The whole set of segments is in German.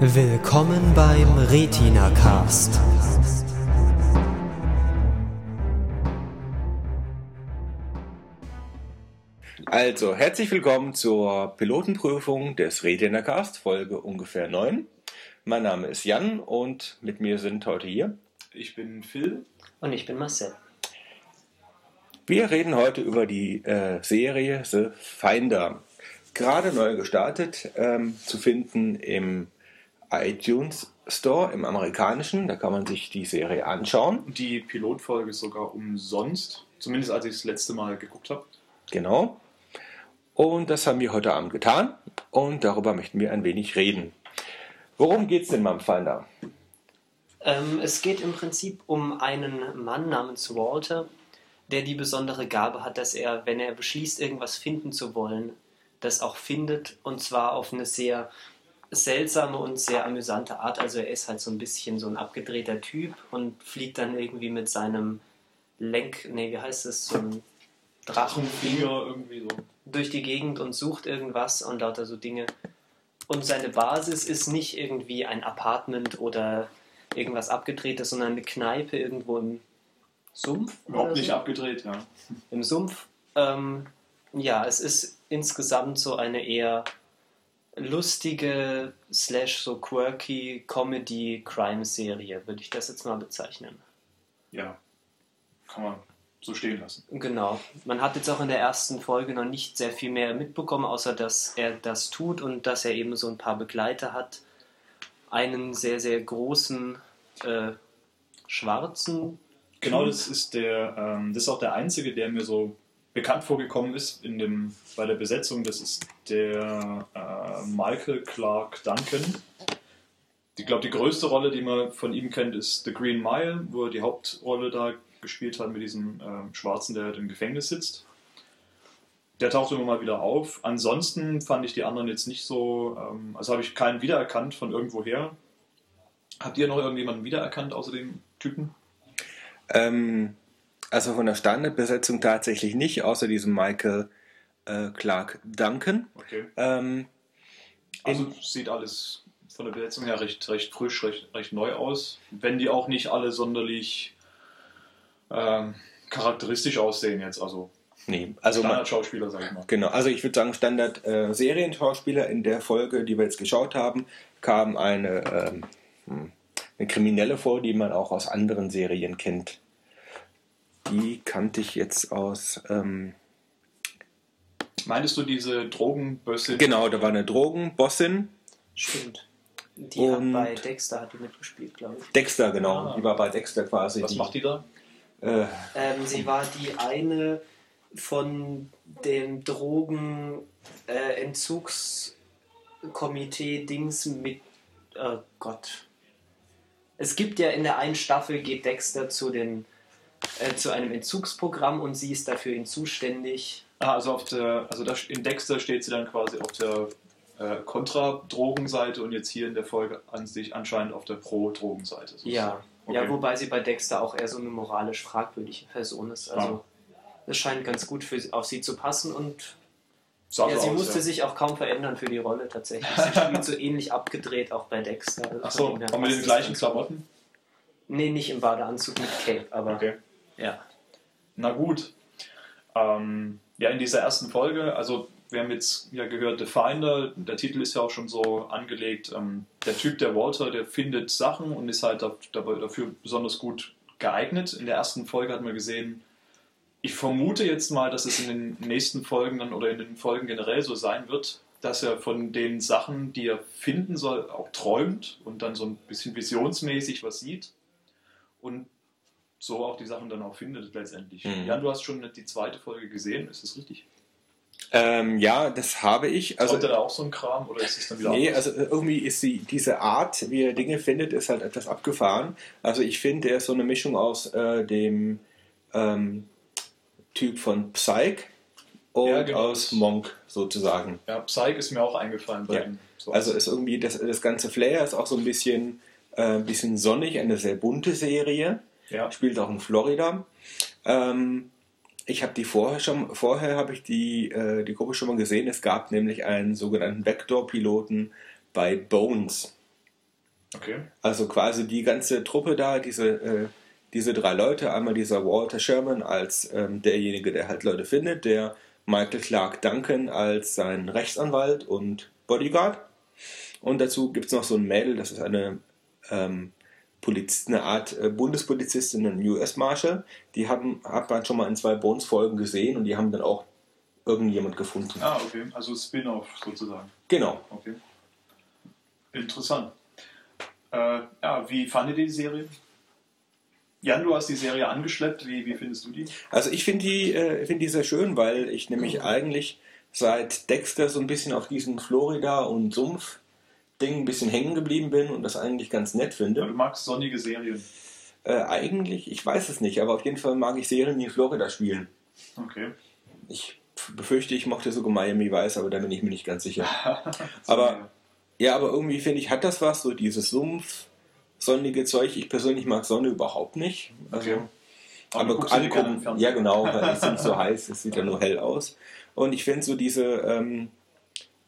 Willkommen beim Retina Cast. Also, herzlich willkommen zur Pilotenprüfung des Retina Cast, Folge ungefähr 9. Mein Name ist Jan und mit mir sind heute hier. Ich bin Phil. Und ich bin Marcel. Wir reden heute über die äh, Serie The Finder. Gerade neu gestartet, ähm, zu finden im iTunes Store, im amerikanischen. Da kann man sich die Serie anschauen. Die Pilotfolge ist sogar umsonst. Zumindest als ich das letzte Mal geguckt habe. Genau. Und das haben wir heute Abend getan und darüber möchten wir ein wenig reden. Worum geht es denn beim Finder? Ähm, es geht im Prinzip um einen Mann namens Walter, der die besondere Gabe hat, dass er, wenn er beschließt, irgendwas finden zu wollen, das auch findet und zwar auf eine sehr seltsame und sehr amüsante Art. Also er ist halt so ein bisschen so ein abgedrehter Typ und fliegt dann irgendwie mit seinem Lenk, nee, wie heißt es, so ein Drachenflieger irgendwie so. durch die Gegend und sucht irgendwas und lauter so Dinge. Und seine Basis ist nicht irgendwie ein Apartment oder irgendwas abgedrehtes, sondern eine Kneipe irgendwo im Sumpf. Überhaupt nicht so. abgedreht, ja. Im Sumpf. Ähm, ja, es ist insgesamt so eine eher lustige, slash so quirky Comedy-Crime-Serie, würde ich das jetzt mal bezeichnen. Ja. Kann man so stehen lassen. Genau. Man hat jetzt auch in der ersten Folge noch nicht sehr viel mehr mitbekommen, außer dass er das tut und dass er eben so ein paar Begleiter hat. Einen sehr, sehr großen äh, schwarzen. Genau, das ist der, ähm, das ist auch der einzige, der mir so bekannt vorgekommen ist in dem, bei der Besetzung. Das ist der äh, Michael Clark Duncan. Ich glaube, die größte Rolle, die man von ihm kennt, ist The Green Mile, wo er die Hauptrolle da gespielt hat mit diesem ähm, Schwarzen, der halt im Gefängnis sitzt. Der taucht immer mal wieder auf. Ansonsten fand ich die anderen jetzt nicht so, ähm, also habe ich keinen wiedererkannt von irgendwoher. Habt ihr noch irgendjemanden wiedererkannt außer dem Typen? Ähm, also von der Standardbesetzung tatsächlich nicht, außer diesem Michael äh, Clark Duncan. Okay. Ähm, Also sieht alles von der Besetzung her recht, recht frisch, recht, recht neu aus. Wenn die auch nicht alle sonderlich ähm, charakteristisch aussehen jetzt, also nee, also Standardschauspieler, sag ich mal. genau. Also ich würde sagen Standard äh. In der Folge, die wir jetzt geschaut haben, kam eine, ähm, hm, eine Kriminelle vor, die man auch aus anderen Serien kennt. Die kannte ich jetzt aus. Ähm, Meintest du diese Drogenbösse? genau, da war eine Drogenbossin. Stimmt. Die Und- hat bei Dexter hat die mitgespielt, glaube ich. Dexter, genau. Ah. Die war bei Dexter quasi. Was die, macht die da? Äh, Ähm, sie war die eine von dem Drogen äh, Dings mit oh Gott. Es gibt ja in der einen Staffel geht Dexter zu den äh, zu einem Entzugsprogramm und sie ist dafür ihn zuständig. Ah, also auf der, also da, in Dexter steht sie dann quasi auf der äh, Kontra-Drogenseite und jetzt hier in der Folge an sich anscheinend auf der Pro-Drogenseite. Ja. Okay. Ja, wobei sie bei Dexter auch eher so eine moralisch fragwürdige Person ist. Also es scheint ganz gut für, auf sie zu passen und Sah ja, sie aus, musste ja. sich auch kaum verändern für die Rolle tatsächlich. Sie spielt so ähnlich abgedreht auch bei Dexter. Achso, mit passt den gleichen Klamotten? Nee, nicht im Badeanzug mit Cape, aber Okay. Ja. Na gut. Ähm, ja, in dieser ersten Folge, also wir haben jetzt ja gehört, The Finder, der Titel ist ja auch schon so angelegt. Ähm, der Typ, der Walter, der findet Sachen und ist halt dafür besonders gut geeignet. In der ersten Folge hat man gesehen, ich vermute jetzt mal, dass es in den nächsten Folgen dann oder in den Folgen generell so sein wird, dass er von den Sachen, die er finden soll, auch träumt und dann so ein bisschen visionsmäßig was sieht und so auch die Sachen dann auch findet letztendlich. Mhm. Jan, du hast schon die zweite Folge gesehen, ist das richtig? ähm, ja, das habe ich. Also, Kommt er da auch so ein Kram oder ist es dann wieder Nee, anders? also irgendwie ist die, diese Art, wie er Dinge findet, ist halt etwas abgefahren. Also ich finde, er ist so eine Mischung aus äh, dem ähm, Typ von Psych und Ja, genau. aus Monk sozusagen. ja, Psych ist mir auch eingefallen bei Ja. ihm. So Also ist irgendwie das, das ganze Flair ist auch so ein bisschen, äh, ein bisschen sonnig, eine sehr bunte Serie. Ja. Spielt auch in Florida. Ähm, ich habe die vorher schon, vorher habe ich die, äh, die Gruppe schon mal gesehen. Es gab nämlich einen sogenannten Backdoor-Piloten bei Bones. Okay. Also quasi die ganze Truppe da, diese, äh, diese drei Leute, einmal dieser Walter Sherman als ähm, derjenige, der halt Leute findet, der Michael Clark Duncan als sein Rechtsanwalt und Bodyguard. Und dazu gibt es noch so ein Mädel, das ist eine, ähm, Poliz eine Art äh, Bundespolizistin, ein US Marshal. Die haben, hat man schon mal in zwei Bones-Folgen gesehen und die haben dann auch irgendjemand gefunden. Ah, okay. Also Spin-off sozusagen. Genau. Okay. Interessant. Äh, ja, wie fandet ihr die Serie? Jan, du hast die Serie angeschleppt. Wie, wie findest du die? Also ich finde die, äh, find die sehr schön, weil ich nämlich eigentlich seit Dexter so ein bisschen auf diesen Florida- und Sumpf-Ding ein bisschen hängen geblieben bin und das eigentlich ganz nett Ja, finde. du magst sonnige Serien. Äh, eigentlich, ich weiß es nicht, aber auf jeden Fall mag ich Serien, die in Florida spielen. Okay. Ich befürchte, ich mochte sogar Miami Vice, aber da bin ich mir nicht ganz sicher. Aber ja, aber irgendwie finde ich, hat das was, so dieses Sumpf, sonnige Zeug. Ich persönlich mag Sonne überhaupt nicht. Also, Okay. Aber aber angucken, ja genau, weil es ist nicht so heiß, es sieht ja nur hell aus. Und ich finde so diese, ähm,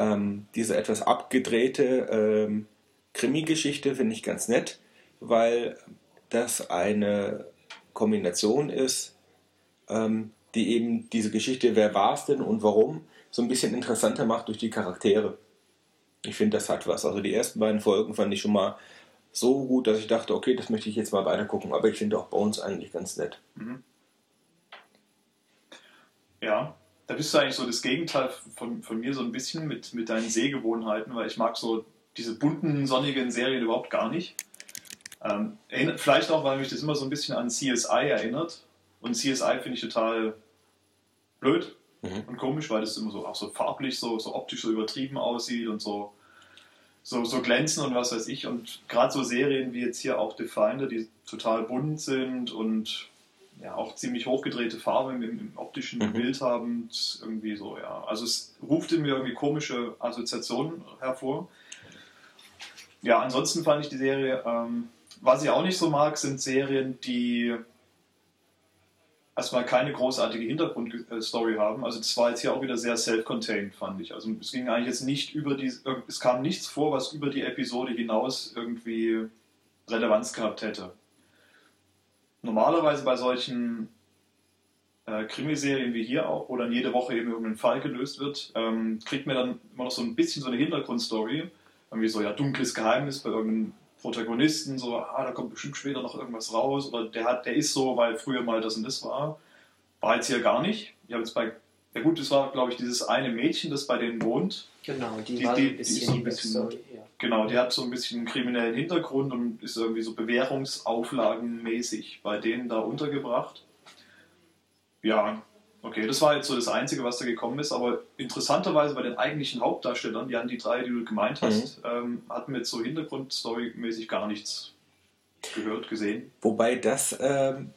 ähm, diese etwas abgedrehte ähm, Krimi-Geschichte finde ich ganz nett, weil das eine Kombination ist, ähm, die eben diese Geschichte, wer war es denn und warum, so ein bisschen interessanter macht durch die Charaktere. Ich finde, das hat was. Also die ersten beiden Folgen fand ich schon mal so gut, dass ich dachte, okay, das möchte ich jetzt mal weiter gucken. Aber ich finde auch Bones eigentlich ganz nett. Ja, da bist du eigentlich so das Gegenteil von, von mir so ein bisschen mit, mit deinen Sehgewohnheiten, weil ich mag so diese bunten, sonnigen Serien überhaupt gar nicht. Ähm, vielleicht auch, weil mich das immer so ein bisschen an CSI erinnert. Und CSI finde ich total blöd Mhm. und komisch, weil das immer so auch so farblich, so, so optisch so übertrieben aussieht und so, so, so glänzen und was weiß ich. Und gerade so Serien wie jetzt hier auch Definder, die total bunt sind und ja auch ziemlich hochgedrehte Farben im, im optischen Mhm. Bild haben, irgendwie so, ja. Also es ruft in mir irgendwie komische Assoziationen hervor. Ja, ansonsten fand ich die Serie, ähm, was ich auch nicht so mag, sind Serien, die erstmal keine großartige Hintergrundstory haben. Also das war jetzt hier auch wieder sehr self-contained, fand ich. Also es ging eigentlich jetzt nicht über die, es kam nichts vor, was über die Episode hinaus irgendwie Relevanz gehabt hätte. Normalerweise bei solchen äh, Krimiserien wie hier auch, wo dann jede Woche eben irgendein Fall gelöst wird, ähm, kriegt man dann immer noch so ein bisschen so eine Hintergrundstory. Irgendwie so, ja, dunkles Geheimnis bei irgendeinem Protagonisten, so, ah, da kommt bestimmt später noch irgendwas raus, oder der hat, der ist so, weil früher mal das und das war. War jetzt hier gar nicht. Ich habe jetzt bei, ja gut, das war, glaube ich, dieses eine Mädchen, das bei denen wohnt. Genau, die, Die- war die- ein die bisschen ist so ein die bisschen- Backstory. Ja. Genau, die hat so ein bisschen einen kriminellen Hintergrund und ist irgendwie so bewährungsauflagenmäßig bei denen da untergebracht. Ja, okay, das war jetzt so das Einzige, was da gekommen ist, aber interessanterweise bei den eigentlichen Hauptdarstellern, die an die drei, die du gemeint hast, ähm, hatten wir jetzt so Hintergrundstory-mäßig gar nichts gehört, gesehen. Wobei das ähm,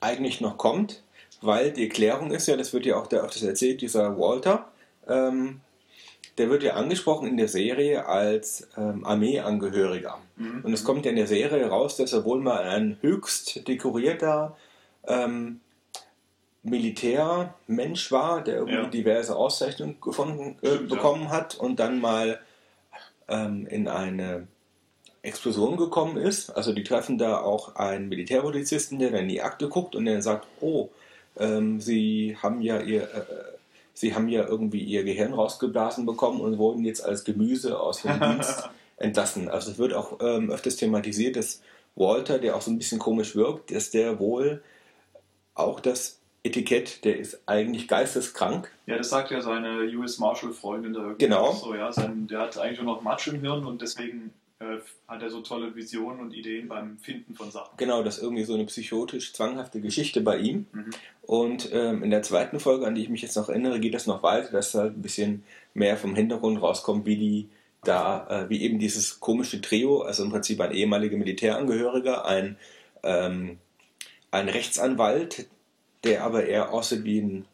eigentlich noch kommt, weil die Erklärung ist ja, das wird ja auch da öfters erzählt, dieser Walter, ähm, der wird ja angesprochen in der Serie als ähm, Armeeangehöriger. Mhm. Und es kommt ja in der Serie raus, dass er wohl mal ein höchst dekorierter ähm, Militärmensch war, der irgendwie Ja. diverse Auszeichnungen gefunden, äh, bekommen hat und dann mal ähm, in eine Explosion gekommen ist. Also die treffen da auch einen Militärpolizisten, der dann in die Akte guckt und der sagt, oh, ähm, sie haben ja ihr äh, sie haben ja irgendwie ihr Gehirn rausgeblasen bekommen und wurden jetzt als Gemüse aus dem Dienst entlassen. Also es wird auch ähm, öfters thematisiert, dass Walter, der auch so ein bisschen komisch wirkt, dass der wohl auch das Etikett, der ist eigentlich geisteskrank. Ja, das sagt ja seine US Marshal-Freundin da irgendwie. Genau. So, ja, sein, der hat eigentlich nur noch Matsch im Hirn und deswegen äh, hat er so tolle Visionen und Ideen beim Finden von Sachen. Genau, das ist irgendwie so eine psychotisch zwanghafte Geschichte bei ihm. Mhm. Und ähm, in der zweiten Folge, an die ich mich jetzt noch erinnere, geht das noch weiter, dass halt ein bisschen mehr vom Hintergrund rauskommt, wie die da, äh, wie eben dieses komische Trio, also im Prinzip ein ehemaliger Militärangehöriger, ein, ähm, ein Rechtsanwalt, der aber eher aussieht wie ein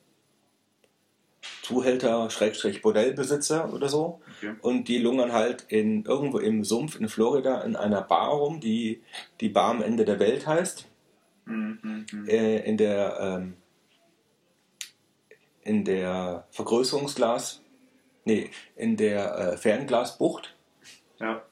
Zuhälter, Schrägstrich Bordellbesitzer oder so. Okay. Und die lungern halt in, irgendwo im Sumpf in Florida in einer Bar rum, die die Bar am Ende der Welt heißt Mhm, mhm, äh, in der ähm, in der Vergrößerungsglas nee in der äh, Fernglasbucht Ja.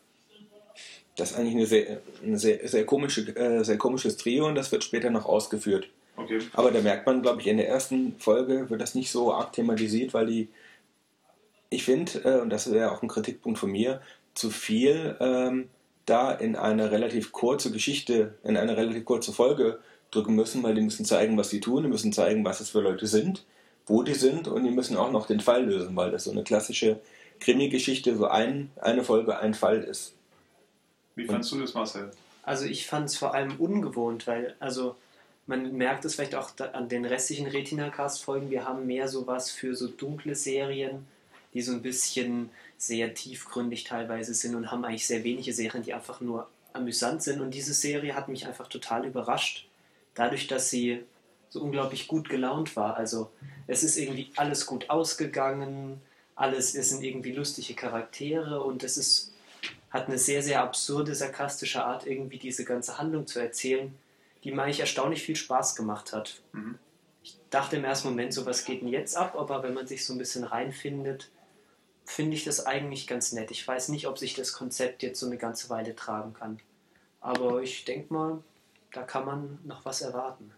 das ist eigentlich eine sehr, ein sehr, sehr, komische, äh, sehr komisches Trio und das wird später noch ausgeführt. Okay. Aber da merkt man, glaube ich, in der ersten Folge wird das nicht so arg thematisiert, weil die, ich finde, äh, und das wäre auch ein Kritikpunkt von mir, zu viel ähm, da in eine relativ kurze Geschichte, in eine relativ kurze Folge drücken müssen, weil die müssen zeigen, was die tun, die müssen zeigen, was es für Leute sind, wo die sind und die müssen auch noch den Fall lösen, weil das so eine klassische Krimi-Geschichte, so ein, eine Folge, ein Fall ist. Wie fandest du das, Marcel? Also ich fand es vor allem ungewohnt, weil, also man merkt es vielleicht auch an den restlichen Retina-Cast-Folgen, wir haben mehr sowas für so dunkle Serien, die so ein bisschen sehr tiefgründig teilweise sind und haben eigentlich sehr wenige Serien, die einfach nur amüsant sind. Und diese Serie hat mich einfach total überrascht, dadurch, dass sie so unglaublich gut gelaunt war. Also es ist irgendwie alles gut ausgegangen, alles es sind irgendwie lustige Charaktere und es ist hat eine sehr, sehr absurde, sarkastische Art, irgendwie diese ganze Handlung zu erzählen, die mir eigentlich erstaunlich viel Spaß gemacht hat. Mhm. Ich dachte im ersten Moment so, was geht denn jetzt ab? Aber wenn man sich so ein bisschen reinfindet, finde ich das eigentlich ganz nett. Ich weiß nicht, ob sich das Konzept jetzt so eine ganze Weile tragen kann. Aber ich denke mal, da kann man noch was erwarten.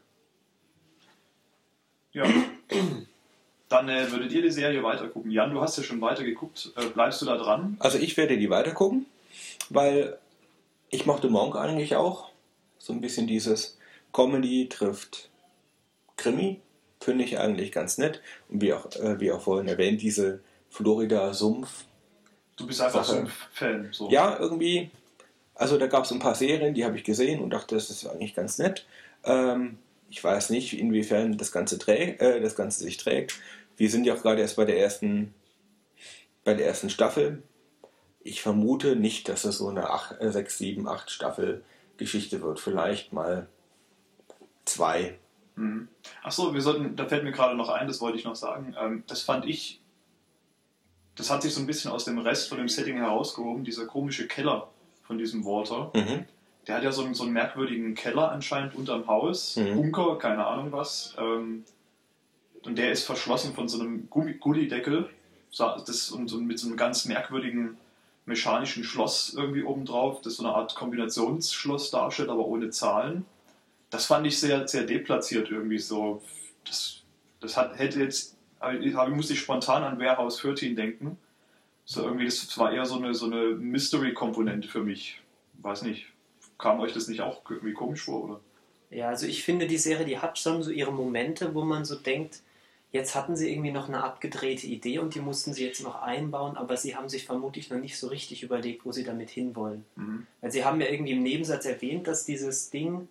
Ja. Dann äh, würdet ihr die Serie weitergucken. Jan, du hast ja schon weitergeguckt. Äh, bleibst du da dran? Also ich werde die weitergucken, weil ich mochte Monk eigentlich auch. So ein bisschen dieses Comedy trifft Krimi, finde ich eigentlich ganz nett. Und wie auch, äh, wie auch vorhin erwähnt, diese Florida-Sumpf. Du bist einfach so ein Fan. So. Ja, irgendwie. Also da gab es ein paar Serien, die habe ich gesehen und dachte, das ist eigentlich ganz nett. Ähm, ich weiß nicht, inwiefern das Ganze, trägt, äh, das Ganze sich trägt. Wir sind ja auch gerade erst bei der ersten, bei der ersten Staffel. Ich vermute nicht, dass es so eine 8, äh, 6, 7, 8 Staffel Geschichte wird. Vielleicht mal zwei. Mhm. Achso, wir sollten, da fällt mir gerade noch ein, das wollte ich noch sagen. Ähm, das fand ich, das hat sich so ein bisschen aus dem Rest von dem Setting herausgehoben, dieser komische Keller von diesem Walter. Mhm. Der hat ja so einen, so einen merkwürdigen Keller anscheinend unterm Haus, Mhm. Bunker, keine Ahnung was. Ähm, und der ist verschlossen von so einem Gullideckel das, und so mit so einem ganz merkwürdigen mechanischen Schloss irgendwie obendrauf, das so eine Art Kombinationsschloss darstellt, aber ohne Zahlen. Das fand ich sehr, sehr deplatziert irgendwie so. Das, das hat, hätte jetzt, aber ich musste ich spontan an Warehouse 13 denken. So irgendwie, das war eher so eine, so eine Mystery-Komponente für mich. Weiß nicht. Kam euch das nicht auch irgendwie komisch vor, oder? Ja, also ich finde, die Serie, die hat schon so ihre Momente, wo man so denkt, jetzt hatten sie irgendwie noch eine abgedrehte Idee und die mussten sie jetzt noch einbauen, aber sie haben sich vermutlich noch nicht so richtig überlegt, wo sie damit hinwollen. Mhm. Weil sie haben ja irgendwie im Nebensatz erwähnt, dass dieses Ding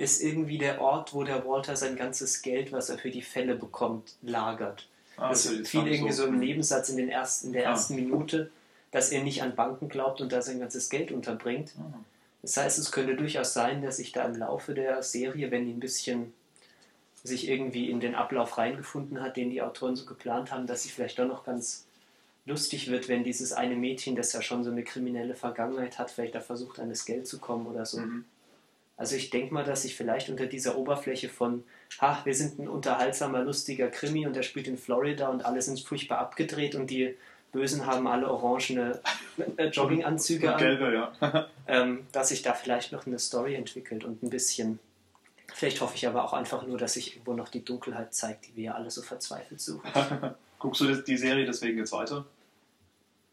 ist irgendwie der Ort, wo der Walter sein ganzes Geld, was er für die Fälle bekommt, lagert. Ah, Das jetzt fiel irgendwie so im. Nebensatz in, den ersten, in der Ah. ersten Minute, dass er nicht an Banken glaubt und da sein ganzes Geld unterbringt. Ah. Das heißt, es könnte durchaus sein, dass sich da im Laufe der Serie, wenn die ein bisschen sich irgendwie in den Ablauf reingefunden hat, den die Autoren so geplant haben, dass sie vielleicht doch noch ganz lustig wird, wenn dieses eine Mädchen, das ja schon so eine kriminelle Vergangenheit hat, vielleicht da versucht, an das Geld zu kommen oder so. Mhm. Also ich denke mal, dass sich vielleicht unter dieser Oberfläche von, ha, wir sind ein unterhaltsamer, lustiger Krimi und der spielt in Florida und alle sind furchtbar abgedreht und die Bösen haben alle orangene äh, Jogginganzüge an, Gelbe, ja. ähm, dass sich da vielleicht noch eine Story entwickelt und ein bisschen. Vielleicht hoffe ich aber auch einfach nur, dass sich irgendwo noch die Dunkelheit zeigt, die wir ja alle so verzweifelt suchen. Guckst du die Serie deswegen jetzt weiter?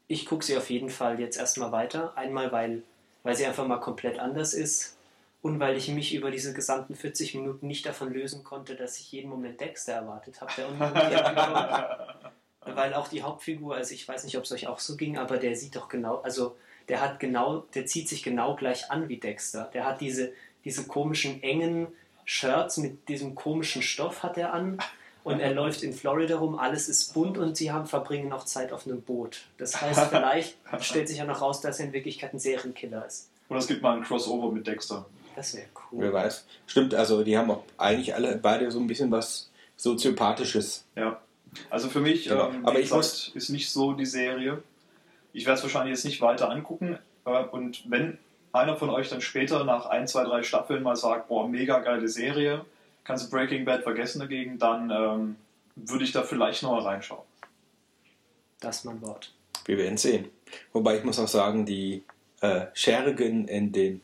Ich gucke sie auf jeden Fall jetzt erstmal weiter. Einmal, weil, weil sie einfach mal komplett anders ist und weil ich mich über diese gesamten 40 Minuten nicht davon lösen konnte, dass ich jeden Moment Dexter erwartet habe. Der weil auch die Hauptfigur, also ich weiß nicht, ob es euch auch so ging, aber der sieht doch genau, also der hat genau, der zieht sich genau gleich an wie Dexter. Der hat diese, diese komischen engen Shirts mit diesem komischen Stoff hat er an und er läuft in Florida rum, alles ist bunt und sie haben verbringen noch Zeit auf einem Boot. Das heißt, vielleicht stellt sich ja noch raus, dass er in Wirklichkeit ein Serienkiller ist. Oder es gibt mal ein Crossover mit Dexter. Das wäre Wer cool. weiß. Stimmt, also die haben auch eigentlich alle beide so ein bisschen was Soziopathisches. Ja. Also für mich, Genau. ähm, Aber ich gesagt, ist nicht so die Serie. Ich werde es wahrscheinlich jetzt nicht weiter angucken. Äh, und wenn einer von euch dann später nach ein, zwei, drei Staffeln mal sagt, boah, mega geile Serie, kannst du Breaking Bad vergessen dagegen, dann ähm, würde ich da vielleicht noch mal reinschauen. Das ist mein Wort. Wir werden sehen. Wobei ich muss auch sagen, die äh, Schergen in den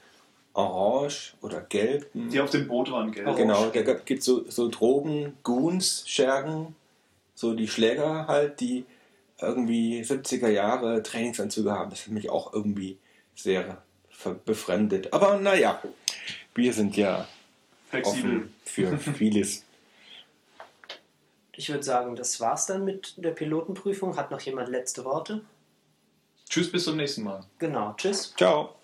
orange oder gelben. Die auf dem Boot waren, gell? Oh. Genau, da gibt es so, so Drogen, Goons, Schergen, so die Schläger halt, die irgendwie 70er Jahre Trainingsanzüge haben. Das hat mich auch irgendwie sehr befremdet. Aber naja, wir sind ja Flexibel. offen für vieles. Ich würde sagen, das war's dann mit der Pilotenprüfung. Hat noch jemand letzte Worte? Tschüss, bis zum nächsten Mal. Genau, tschüss. Ciao.